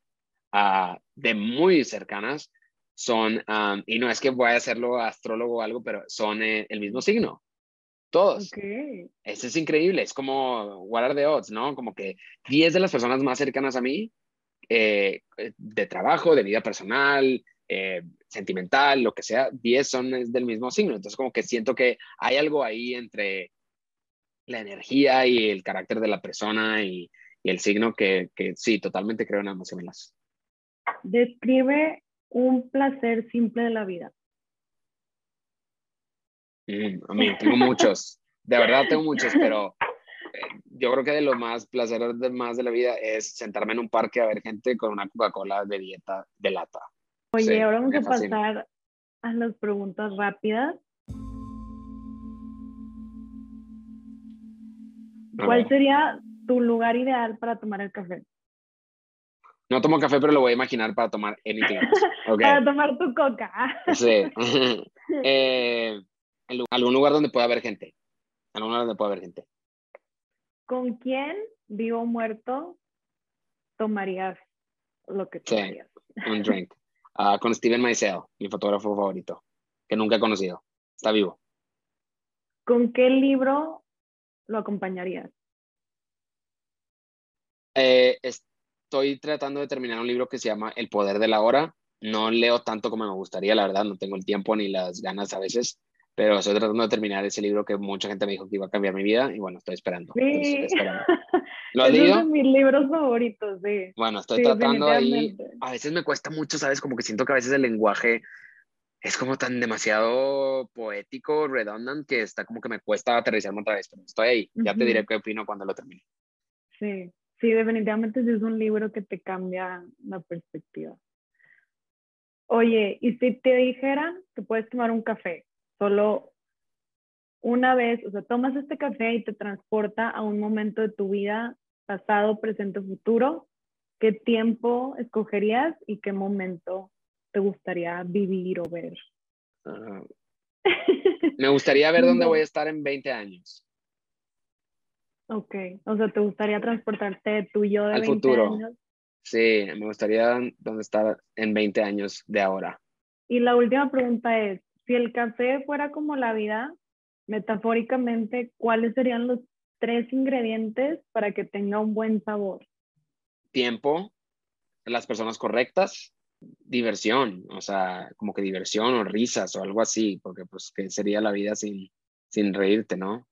S3: uh, de muy cercanas, son, y no es que voy a hacerlo astrólogo o algo, pero son eh, el mismo signo. Todos. Okay. Eso es increíble. Es como, what are the odds, ¿no? Como que 10 de las personas más cercanas a mí, eh, de trabajo, de vida personal, eh, sentimental, lo que sea, 10 son del mismo signo. Entonces, como que siento que hay algo ahí entre la energía y el carácter de la persona y, y el signo que, que, sí, totalmente creo en ambas gemelas.
S2: Describe un placer simple de la vida.
S3: Mm, amigo, tengo muchos, de verdad tengo muchos, pero eh, yo creo que de lo más placeros de más de la vida es sentarme en un parque a ver gente con una Coca-Cola de dieta de lata.
S2: Oye, ahora vamos a pasar a las preguntas rápidas. ¿Cuál sería tu lugar ideal para tomar el café?
S3: No tomo café, pero lo voy a imaginar para tomar anything.
S2: para tomar tu coca.
S3: sí. eh, algún lugar donde pueda haber gente. Algún lugar donde pueda haber gente.
S2: ¿Con quién, vivo o muerto, tomarías lo que tomarías?
S3: Sí, un drink. Ah, con Steven Meisel, mi fotógrafo favorito, que nunca he conocido. Está vivo.
S2: ¿Con qué libro lo acompañarías?
S3: Eh, estoy tratando de terminar un libro que se llama El Poder de la Hora. No leo tanto como me gustaría, la verdad, no tengo el tiempo ni las ganas a veces, pero estoy tratando de terminar ese libro que mucha gente me dijo que iba a cambiar mi vida y bueno, estoy esperando.
S2: Sí.
S3: ¿Lo has
S2: leído? mis libros favoritos, sí.
S3: Bueno, estoy tratando ahí. A veces me cuesta mucho, ¿sabes? Como que siento que a veces el lenguaje es como tan demasiado poético, redundant, que está como que me cuesta aterrizarme otra vez, pero estoy ahí. Ya te diré qué opino cuando lo termine.
S2: Sí, sí, definitivamente es un libro que te cambia la perspectiva. Oye, y si te dijeran que puedes tomar un café solo una vez, o sea, tomas este café y te transporta a un momento de tu vida, pasado, presente, futuro, ¿qué tiempo escogerías y qué momento te gustaría vivir o ver?
S3: Ah, me gustaría ver dónde voy a estar en 20 años.
S2: Ok, o sea, ¿te gustaría transportarte de tu yo de
S3: Al
S2: 20
S3: futuro.
S2: años?
S3: Sí, me gustaría dónde estar en 20 años de ahora.
S2: Y la última pregunta es, si el café fuera como la vida, metafóricamente, ¿cuáles serían los tres ingredientes para que tenga un buen sabor?
S3: Tiempo, las personas correctas, diversión, o sea, como que diversión o risas o algo así, porque pues que sería la vida sin, sin reírte, ¿no?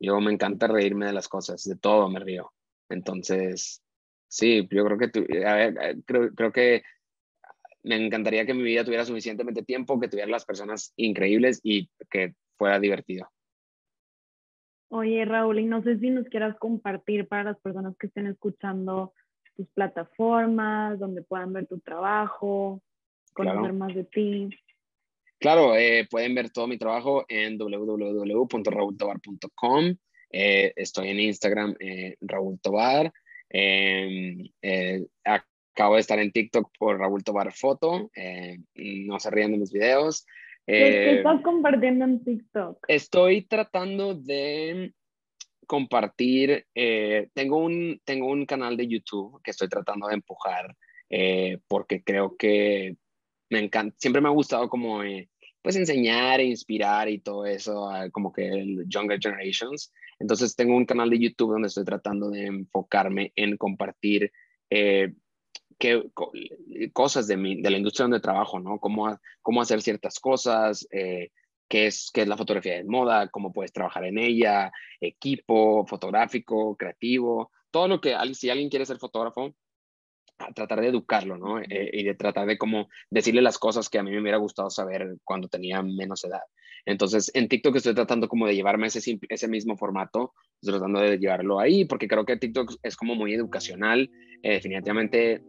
S3: Yo me encanta reírme de las cosas, de todo me río. Entonces, sí, yo creo que, tu, a ver, creo, creo que me encantaría que mi vida tuviera suficientemente tiempo, que tuviera las personas increíbles y que fuera divertido.
S2: Oye, Raúl, y no sé si nos quieras compartir para las personas que estén escuchando tus plataformas, donde puedan ver tu trabajo, conocer más de ti.
S3: Claro, eh, pueden ver todo mi trabajo en www.raultobar.com. Eh, estoy en Instagram, eh, Raúl Tobar. Em, eh, acabo de estar en TikTok por Raúl Tobar Foto. no se rían de mis videos.
S2: ¿Qué estás compartiendo en TikTok?
S3: Estoy tratando de compartir, tengo, un, tengo un canal de YouTube que estoy tratando de empujar porque creo que me encanta, siempre me ha gustado como eh, pues enseñar e inspirar y todo eso, como que el Younger Generations. Entonces tengo un canal de YouTube donde estoy tratando de enfocarme en compartir eh, qué, cosas de, mi, de la industria donde trabajo, ¿no? Cómo, cómo hacer ciertas cosas, eh, qué, es, qué es la fotografía de moda, cómo puedes trabajar en ella, equipo fotográfico, creativo, todo lo que, si alguien quiere ser fotógrafo, a tratar de educarlo, ¿no? Eh, y de tratar de como decirle las cosas que a mí me hubiera gustado saber cuando tenía menos edad. Entonces, en TikTok estoy tratando como de llevarme ese, ese mismo formato, estoy tratando de llevarlo ahí, porque creo que TikTok es como muy educacional, eh, definitivamente.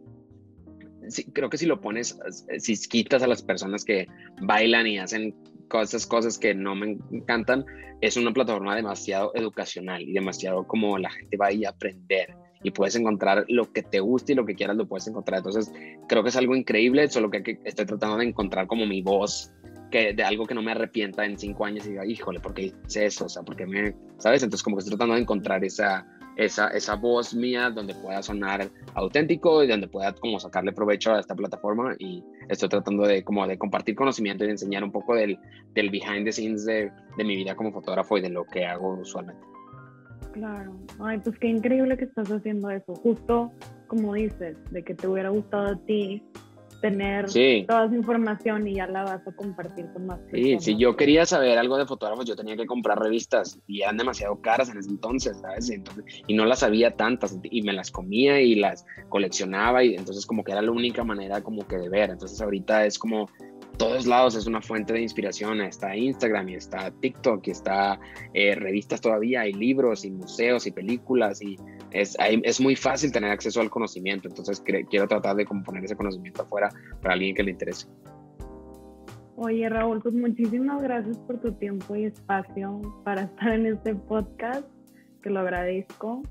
S3: Sí, creo que si lo pones, si quitas a las personas que bailan y hacen cosas, cosas que no me encantan, es una plataforma demasiado educacional y demasiado como la gente va ahí a aprender y puedes encontrar lo que te guste y lo que quieras lo puedes encontrar. Entonces, creo que es algo increíble, solo que, estoy tratando de encontrar como mi voz, que de algo que no me arrepienta en cinco años y diga, híjole, ¿por qué hice eso? O sea, porque me, ¿sabes? Entonces, como que estoy tratando de encontrar esa, esa, esa voz mía donde pueda sonar auténtico y donde pueda como sacarle provecho a esta plataforma y estoy tratando de como de compartir conocimiento y de enseñar un poco del, del behind the scenes de, de mi vida como fotógrafo y de lo que hago usualmente.
S2: Claro, ay, pues qué increíble que estás haciendo eso, justo como dices, de que te hubiera gustado a ti tener toda esa información y ya la vas a compartir con más
S3: personas. Sí, si yo quería saber algo de fotógrafos, yo tenía que comprar revistas y eran demasiado caras en ese entonces, ¿sabes? Entonces, y no las había tantas y me las comía y las coleccionaba y entonces como que era la única manera como que de ver. Entonces ahorita es como todos lados es una fuente de inspiración. Está Instagram y está TikTok y está eh, revistas todavía, hay libros y museos y películas y es, es muy fácil tener acceso al conocimiento. Entonces quiero tratar de poner ese conocimiento afuera para alguien que le interese.
S2: Oye Raúl, pues muchísimas gracias por tu tiempo y espacio para estar en este podcast. que lo agradezco.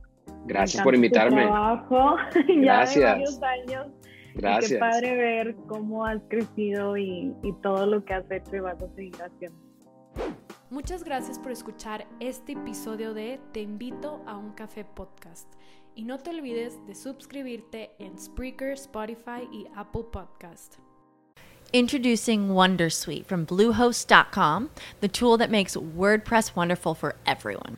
S3: Gracias por invitarme.
S2: Trabajo,
S3: Gracias.
S2: ya de varios años.
S3: Gracias.
S2: qué padre ver cómo has crecido y, y todo lo que has hecho y vas a seguir haciendo.
S1: Muchas gracias por escuchar este episodio de Te invito a un café podcast. Y no te olvides de suscribirte en Spreaker, Spotify y Apple Podcast.
S4: Introducing Wondersuite from Bluehost.com, the tool that makes WordPress wonderful for everyone.